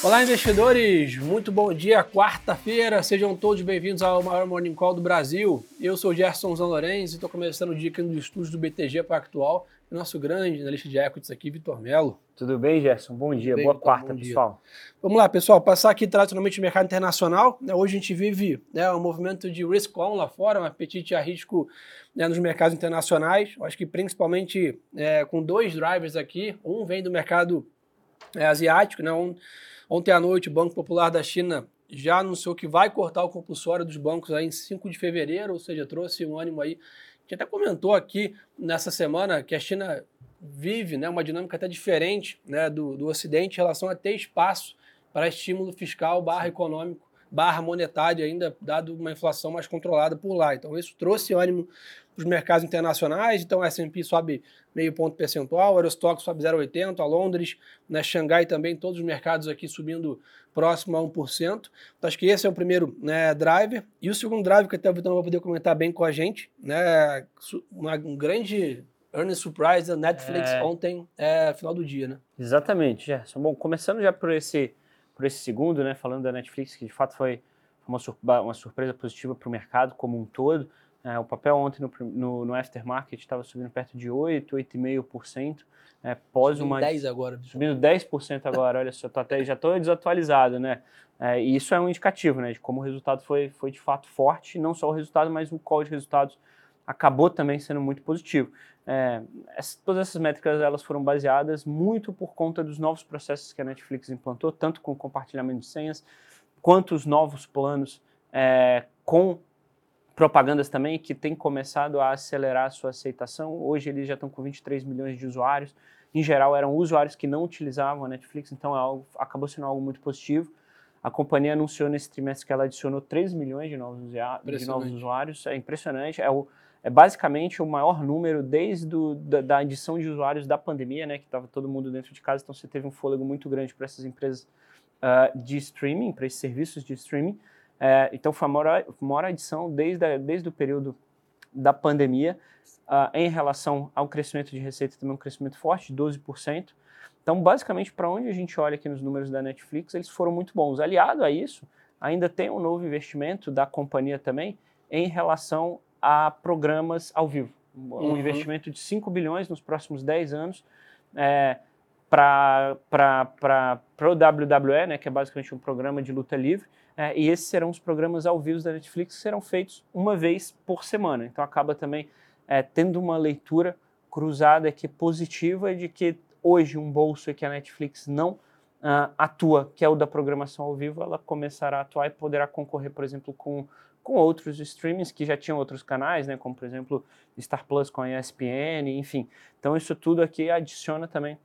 Olá, investidores! Muito bom dia, quarta-feira. Sejam todos bem-vindos ao maior Morning Call do Brasil. Eu sou Gerson Zanlorenz e estou começando o dia aqui no estúdio do BTG Pactual. O nosso grande analista de equities aqui, Vitor Melo. Tudo bem, Gerson? Bom dia, bem, boa então, quarta, bom pessoal. Vamos lá, pessoal, passar aqui tradicionalmente no mercado internacional. Né, hoje a gente vive né, um movimento de risk on lá fora, um apetite a risco né, nos mercados internacionais. Acho que principalmente é, com dois drivers aqui. Um vem do mercado é, asiático, né? Um, Ontem à noite, o Banco Popular da China já anunciou que vai cortar o compulsório dos bancos aí em 5 de fevereiro, ou seja, trouxe um ânimo aí. A gente até comentou aqui nessa semana que a China vive né, uma dinâmica até diferente né, do, do Ocidente em relação a ter espaço para estímulo fiscal barra econômico barra monetária ainda, dado uma inflação mais controlada por lá. Então isso trouxe ânimo para os mercados internacionais, então a S&P sobe meio ponto percentual, a Eurostock sobe 0,80, a Londres, né, Xangai também, todos os mercados aqui subindo próximo a 1%. Então acho que esse é o primeiro né, driver. E o segundo driver, que até o Vitor vai poder comentar bem com a gente, né, uma, um grande earnings surprise da Netflix é... ontem, é, final do dia, né? Exatamente, Gerson. Bom, começando já por esse por esse segundo, né, falando da Netflix, que de fato foi uma, uma surpresa positiva para o mercado como um todo. É, o papel ontem no, no, no aftermarket estava subindo perto de 8, 8,5%. É, pós subindo uma 10 agora. Subindo 10% agora, olha só, tô até, já estou desatualizado, né? É, e isso é um indicativo, né, de como o resultado foi, foi de fato forte, não só o resultado, mas o call de resultados acabou também sendo muito positivo. É, essa, todas essas métricas elas foram baseadas muito por conta dos novos processos que a Netflix implantou, tanto com compartilhamento de senhas, quanto os novos planos é, com propagandas também, que tem começado a acelerar a sua aceitação. Hoje eles já estão com 23 milhões de usuários. Em geral, eram usuários que não utilizavam a Netflix, então é algo, acabou sendo algo muito positivo. A companhia anunciou nesse trimestre que ela adicionou 3 milhões de novos, de novos usuários. É impressionante. É o, é basicamente o maior número desde do, da, da adição de usuários da pandemia, né, que estava todo mundo dentro de casa, então você teve um fôlego muito grande para essas empresas uh, de streaming, para esses serviços de streaming. Uh, então foi a maior, maior adição desde, a, desde o período da pandemia. Uh, em relação ao crescimento de receita, também um crescimento forte, 12%. Então, basicamente, para onde a gente olha aqui nos números da Netflix, eles foram muito bons. Aliado a isso, ainda tem um novo investimento da companhia também em relação a programas ao vivo. Um uhum. investimento de 5 bilhões nos próximos 10 anos é, para o WWE, né, que é basicamente um programa de luta livre, é, e esses serão os programas ao vivo da Netflix que serão feitos uma vez por semana. Então acaba também é, tendo uma leitura cruzada que positiva de que hoje um bolso que a Netflix não uh, atua, que é o da programação ao vivo, ela começará a atuar e poderá concorrer, por exemplo, com com outros streamings que já tinham outros canais, né, como por exemplo Star Plus com a ESPN, enfim. Então isso tudo aqui adiciona também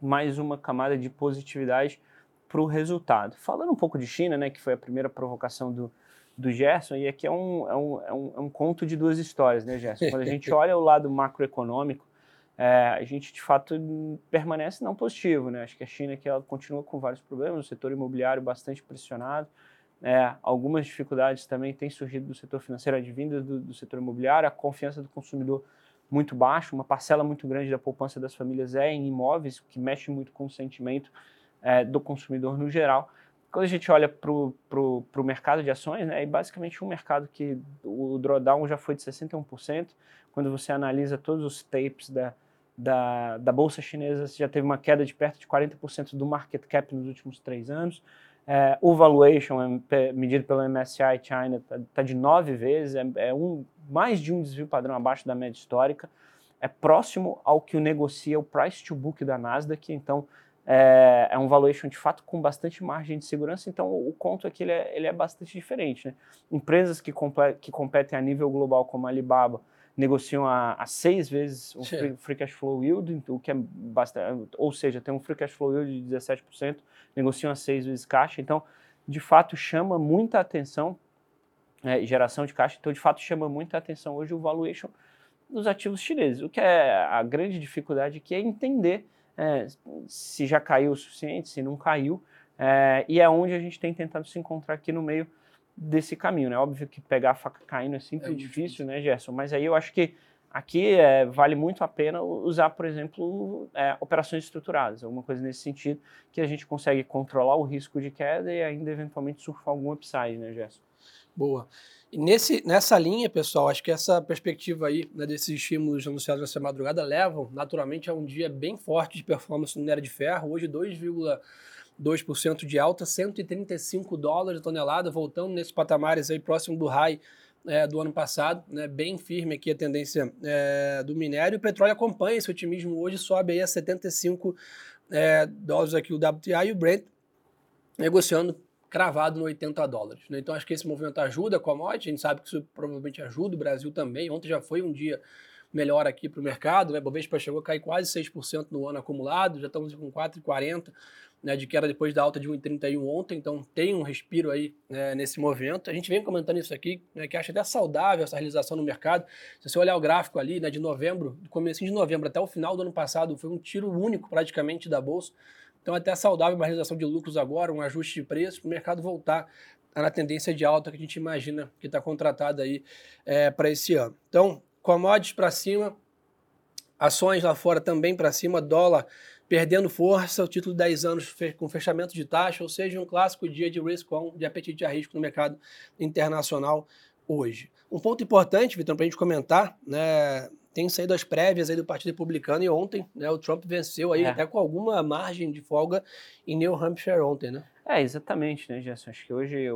mais uma camada de positividade para o resultado. Falando um pouco de China, né, que foi a primeira provocação do, do Gerson, e aqui é um, é, um, é, um, é um conto de duas histórias, né, Gerson? Quando a gente olha o lado macroeconômico, é, a gente de fato permanece não positivo, né? Acho que a China que ela continua com vários problemas, o setor imobiliário bastante pressionado, é, algumas dificuldades também têm surgido do setor financeiro, advindas do, do setor imobiliário, a confiança do consumidor muito baixa, uma parcela muito grande da poupança das famílias é em imóveis, o que mexe muito com o sentimento é, do consumidor no geral. Quando a gente olha para o mercado de ações, né, é basicamente um mercado que o drawdown já foi de 61%. Quando você analisa todos os tapes da, da, da Bolsa Chinesa, já teve uma queda de perto de 40% do market cap nos últimos três anos. É, o valuation é, medido pelo MSCI China está tá de nove vezes, é, é, um, mais de um desvio padrão abaixo da média histórica, é próximo ao que o negocia o price to book da Nasdaq, então é, é um valuation de fato com bastante margem de segurança, então o conto aqui ele é, ele é bastante diferente. Né? Empresas que, que competem a nível global como a Alibaba, negociam a, a seis vezes o free, free, cash flow yield, o que é bastante, ou seja, tem um free cash flow yield de 17%, negociam a seis vezes caixa, então de fato chama muita atenção é, geração de caixa, então de fato chama muita atenção hoje o valuation dos ativos chineses. O que é a grande dificuldade aqui é entender é, se já caiu o suficiente, se não caiu, é, e é onde a gente tem tentado se encontrar aqui no meio desse caminho, né? Óbvio que pegar a faca caindo é sempre é difícil, difícil, né, Gerson? Mas aí eu acho que Aqui é, vale muito a pena usar, por exemplo, é, operações estruturadas, alguma coisa nesse sentido, que a gente consegue controlar o risco de queda e ainda eventualmente surfar algum upside, né, Gerson? Boa. E nesse, nessa linha, pessoal, acho que essa perspectiva aí né, desses estímulos anunciados nessa madrugada levam naturalmente a um dia bem forte de performance no minério de ferro. Hoje, 2,2% de alta, 135 dólares a tonelada, voltando nesses patamares aí próximo do high é, do ano passado, né, bem firme aqui a tendência é, do minério. O petróleo acompanha esse otimismo hoje, sobe aí a 75 é, dólares aqui o WTI e o Brent negociando cravado no 80 dólares. Né? Então acho que esse movimento ajuda a commodity, a gente sabe que isso provavelmente ajuda o Brasil também. Ontem já foi um dia melhor aqui para o mercado, né? Bovespa chegou a cair quase 6% no ano acumulado, já estamos com 4,40 né, de queda depois da alta de 1,31 ontem, então tem um respiro aí né, nesse movimento. A gente vem comentando isso aqui, né, que acha até saudável essa realização no mercado. Se você olhar o gráfico ali, né, de novembro, do começo de novembro até o final do ano passado, foi um tiro único praticamente da bolsa. Então até saudável uma realização de lucros agora, um ajuste de preço, para o mercado voltar na tendência de alta que a gente imagina que está contratada aí é, para esse ano. Então, commodities para cima, ações lá fora também para cima, dólar perdendo força, o título de 10 anos com fechamento de taxa, ou seja, um clássico dia de risk on, de apetite a risco no mercado internacional hoje. Um ponto importante, Vitor, para a gente comentar, né, tem saído as prévias aí do Partido Republicano e ontem né, o Trump venceu aí é. até com alguma margem de folga em New Hampshire ontem, né? É, exatamente, né, Gerson? Acho que hoje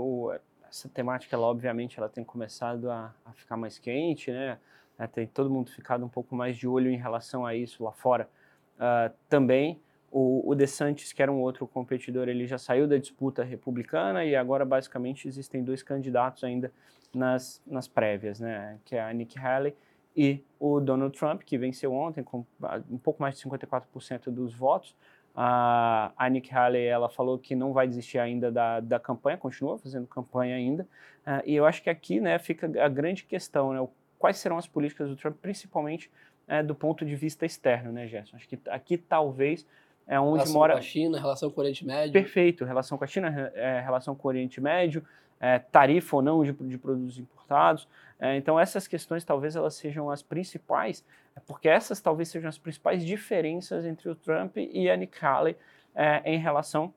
essa temática, ela, obviamente, ela tem começado a, a ficar mais quente, né? É, tem todo mundo ficado um pouco mais de olho em relação a isso lá fora. Uh, também o, o DeSantis, que era um outro competidor, ele já saiu da disputa republicana e agora basicamente existem dois candidatos ainda nas, nas prévias, né? Que é a Nikki Haley e o Donald Trump, que venceu ontem com um pouco mais de 54% dos votos. A, a Nikki Haley ela falou que não vai desistir ainda da, da campanha, continua fazendo campanha ainda. Uh, e eu acho que aqui né, fica a grande questão, né? Quais serão as políticas do Trump, principalmente é, do ponto de vista externo, né, Gerson? Acho que aqui talvez é onde relação mora. Relação com a China, relação com o Oriente Médio. Perfeito, relação com a China, é, relação com o Oriente Médio, é, tarifa ou não de, de produtos importados. É, então, essas questões talvez elas sejam as principais, é, porque essas talvez sejam as principais diferenças entre o Trump e a Nikki Haley é, em relação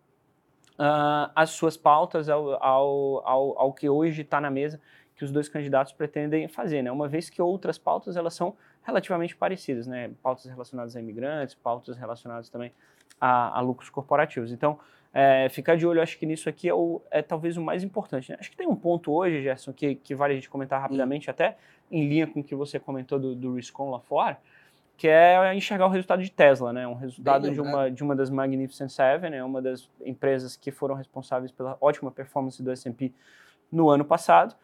uh, às suas pautas, ao, ao, ao, ao que hoje está na mesa que os dois candidatos pretendem fazer, né? Uma vez que outras pautas elas são relativamente parecidas, né? Pautas relacionadas a imigrantes, pautas relacionadas também a, a lucros corporativos. Então, é, ficar de olho, acho que nisso aqui é, o, é talvez o mais importante. Né? Acho que tem um ponto hoje, Gerson, que, que vale a gente comentar rapidamente, hum. até em linha com o que você comentou do, do Riscon lá fora, que é enxergar o resultado de Tesla, né? Um resultado de uma, de uma das Magnificent Seven, né? uma das empresas que foram responsáveis pela ótima performance do S&P no ano passado.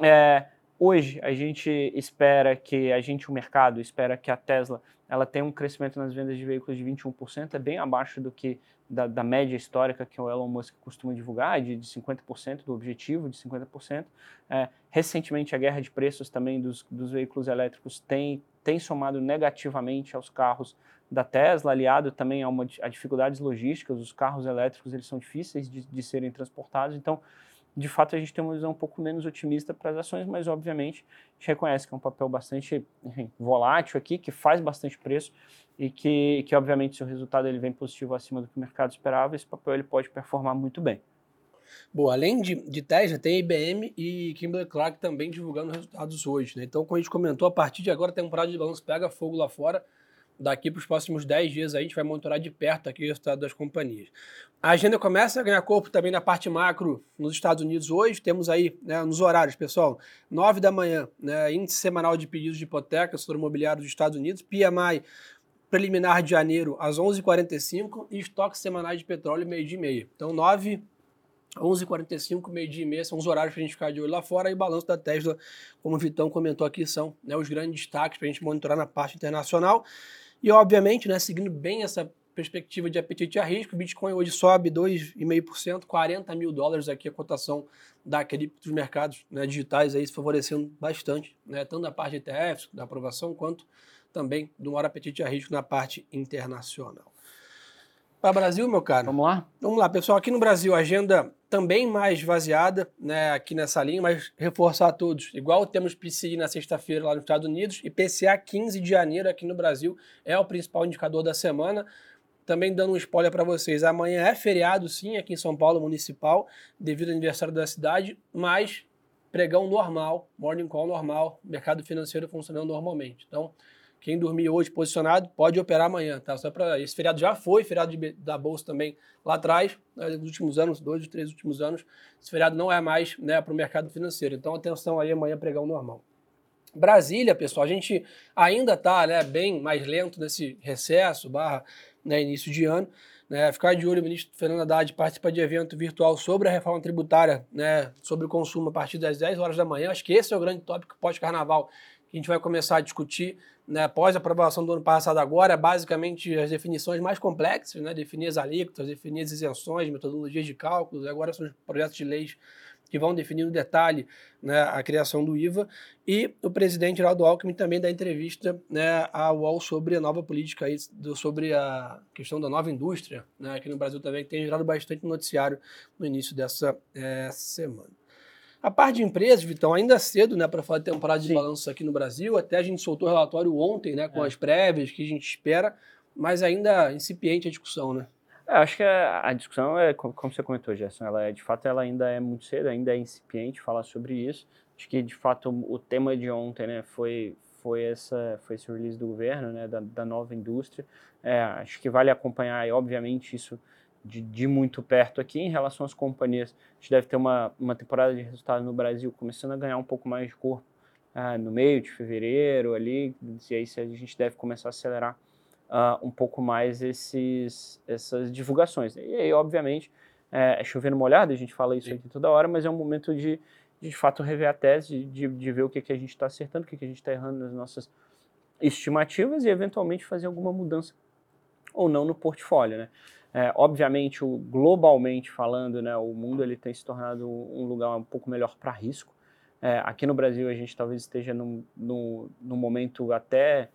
É, Hoje a gente espera que a gente, o mercado, espera que a Tesla ela tenha um crescimento nas vendas de veículos de 21%, é bem abaixo do que da, da média histórica que o Elon Musk costuma divulgar, de, de 50%, do objetivo de 50%. É, recentemente a guerra de preços também dos, dos veículos elétricos tem, tem somado negativamente aos carros da Tesla, aliado também a, uma, a dificuldades logísticas, os carros elétricos eles são difíceis de, de serem transportados, então de fato a gente tem uma visão um pouco menos otimista para as ações, mas obviamente a gente reconhece que é um papel bastante volátil aqui, que faz bastante preço e que, que obviamente se o resultado ele vem positivo acima do que o mercado esperava, esse papel ele pode performar muito bem. Bom, além de, de Tesla, tem IBM e Kimberly Clark também divulgando resultados hoje. Né? Então, como a gente comentou, a partir de agora a temporada de balanço pega fogo lá fora daqui para os próximos 10 dias a gente vai monitorar de perto aqui o resultado das companhias. A agenda começa a ganhar corpo também na parte macro nos Estados Unidos hoje. Temos aí, né, nos horários, pessoal, 9 da manhã, né, índice semanal de pedidos de hipoteca, setor imobiliário dos Estados Unidos, PMI preliminar de janeiro às 11h45 e estoques semanais de petróleo meio-dia e meia. Então, 9 11h45, meio-dia e meia, são os horários para a gente ficar de olho lá fora. E o balanço da Tesla, como o Vitão comentou aqui, são né, os grandes destaques para a gente monitorar na parte internacional. E, obviamente, né, seguindo bem essa perspectiva de apetite a risco, o Bitcoin hoje sobe 2,5%, 40 mil dólares aqui a cotação da cripto dos mercados né, digitais aí favorecendo bastante, né, tanto da parte de ETFs, da aprovação, quanto também do maior apetite a risco na parte internacional. Para o Brasil, meu caro. Vamos lá? Vamos lá, pessoal. Aqui no Brasil, agenda também mais vaziada, né, aqui nessa linha, mas reforçar a todos. Igual temos PCI na sexta-feira lá nos Estados Unidos e PCA 15 de janeiro aqui no Brasil é o principal indicador da semana. Também dando um spoiler para vocês, amanhã é feriado sim aqui em São Paulo municipal, devido ao aniversário da cidade, mas pregão normal, morning call normal, mercado financeiro funcionando normalmente. Então, quem dormir hoje posicionado pode operar amanhã, tá? Só para esse feriado já foi, feriado de, da bolsa também lá atrás, né, nos últimos anos, dois, três últimos anos, esse feriado não é mais, né, para o mercado financeiro. Então atenção aí amanhã pregão normal. Brasília, pessoal, a gente ainda está né, bem mais lento nesse recesso, barra né, início de ano. Né, ficar de olho, o ministro Fernando Haddad participa de evento virtual sobre a reforma tributária, né, sobre o consumo a partir das 10 horas da manhã. Acho que esse é o grande tópico pós-carnaval a gente vai começar a discutir né, após a aprovação do ano passado agora, basicamente as definições mais complexas, né, definir as alíquotas, definir as isenções, metodologias de cálculo, agora são os projetos de leis que vão definir no detalhe né, a criação do IVA, e o presidente Geraldo Alckmin também dá entrevista né, à UOL sobre a nova política, aí, do, sobre a questão da nova indústria, né, aqui no Brasil também, que tem gerado bastante noticiário no início dessa é, semana. A parte de empresas, Vitão, ainda é cedo né, para falar de temporada de balanço aqui no Brasil. Até a gente soltou o relatório ontem né, com é. as prévias que a gente espera, mas ainda incipiente a discussão, né? É, acho que a, a, discussão é, como, você comentou, Gerson, ela é, de fato ela ainda é muito cedo, ainda é incipiente falar sobre isso. Acho que de fato o, o tema de ontem né, foi, foi, essa, foi esse release do governo, né, da, da nova indústria. É, acho que vale acompanhar, e obviamente isso de, de, muito perto aqui. Em relação às companhias, a gente deve ter uma, uma temporada de resultado no Brasil começando a ganhar um pouco mais de corpo ah, no meio de fevereiro ali, e aí a gente deve começar a acelerar uh, um pouco mais esses, essas divulgações. E aí, obviamente, é, é chovendo molhado, a gente fala isso aqui toda hora, mas é um momento de, de, de fato, rever a tese, de, de ver o que, que a gente está acertando, o que, que a gente está errando nas nossas estimativas e, eventualmente, fazer alguma mudança ou não no portfólio, né? É, obviamente, o, globalmente falando, né, o mundo ele tem se tornado um lugar um pouco melhor para risco. É, aqui no Brasil, a gente talvez esteja num, num, num momento até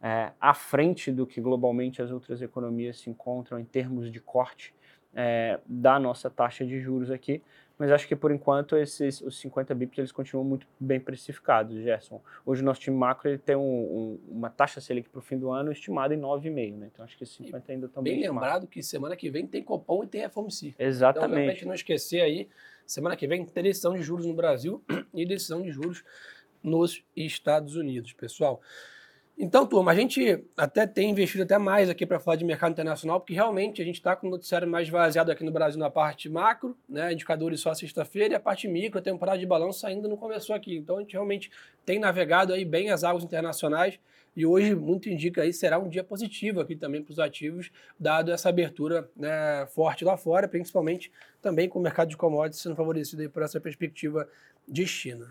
é, à frente do que globalmente as outras economias se encontram em termos de corte é, da nossa taxa de juros aqui mas acho que por enquanto esses os 50 bips eles continuam muito bem precificados, Gerson. Hoje o nosso time macro ele tem um, um, uma taxa Selic para o fim do ano estimada em 9,5, né? Então acho que esses 50 ainda estão bem Bem lembrado que semana que vem tem Copom e tem FOMC. Exatamente. Então, realmente não esquecer aí, semana que vem tem decisão de juros no Brasil e decisão de juros nos Estados Unidos, pessoal. Então, turma, a gente até tem investido até mais aqui para falar de mercado internacional, porque realmente a gente está com o noticiário mais vaziado aqui no Brasil na parte macro, né, indicadores só sexta-feira, e a parte micro, a temporada de balanço ainda não começou aqui. Então, a gente realmente tem navegado aí bem as águas internacionais e hoje muito indica aí será um dia positivo aqui também para os ativos, dado essa abertura né, forte lá fora, principalmente também com o mercado de commodities sendo favorecido aí por essa perspectiva de China.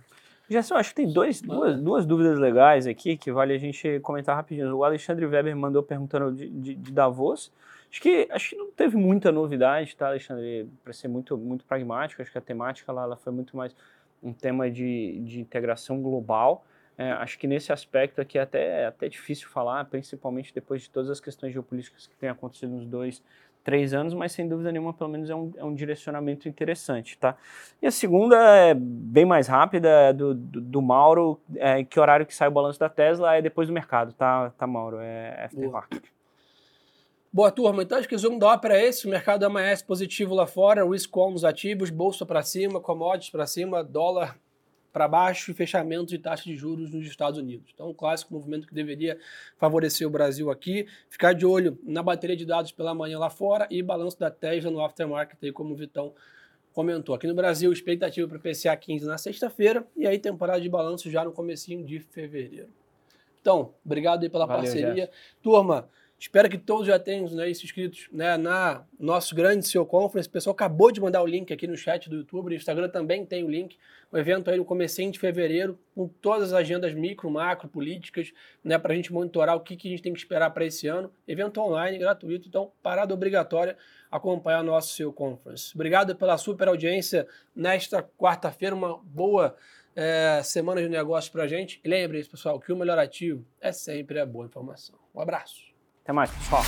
Gerson, acho que tem dois, duas, duas dúvidas legais aqui que vale a gente comentar rapidinho. O Alexandre Weber mandou perguntando de, de, de Davos. Acho que, acho que não teve muita novidade, tá, Alexandre? Para ser muito, muito pragmático, acho que a temática lá ela foi muito mais um tema de, de integração global. É, acho que nesse aspecto aqui é até, é até difícil falar, principalmente depois de todas as questões geopolíticas que têm acontecido nos dois três anos, mas sem dúvida nenhuma, pelo menos é um, é um direcionamento interessante, tá? E a segunda é bem mais rápida, é do, do, do Mauro, é, que horário que sai o balanço da Tesla é depois do mercado, tá, tá Mauro? É aftermarket. Boa turma, então acho que o zoom da ópera é esse, o mercado amanhece positivo lá fora, risk on nos ativos, bolsa para cima, commodities para cima, dólar para baixo e fechamento de taxa de juros nos Estados Unidos. Então, um clássico movimento que deveria favorecer o Brasil aqui. Ficar de olho na bateria de dados pela manhã lá fora e balanço da Tesla no aftermarket, aí, como o Vitão comentou. Aqui no Brasil, expectativa para PCA 15 na sexta-feira e aí temporada de balanço já no comecinho de fevereiro. Então, obrigado aí pela Valeu, parceria. Turma, Espero que todos já tenham né, se inscritos né, na nosso grande CEO Conference. O pessoal acabou de mandar o link aqui no chat do YouTube. No Instagram também tem o link. O evento aí no comecinho de fevereiro, com todas as agendas micro, macro, políticas, né, para a gente monitorar o que, que a gente tem que esperar para esse ano. Evento online, gratuito. Então, parada obrigatória acompanhar nosso CEO Conference. Obrigado pela super audiência nesta quarta-feira. Uma boa é, semana de negócios para a gente. E lembre-se, pessoal, que o melhor ativo é sempre a boa informação. Um abraço. Até mais, pessoal.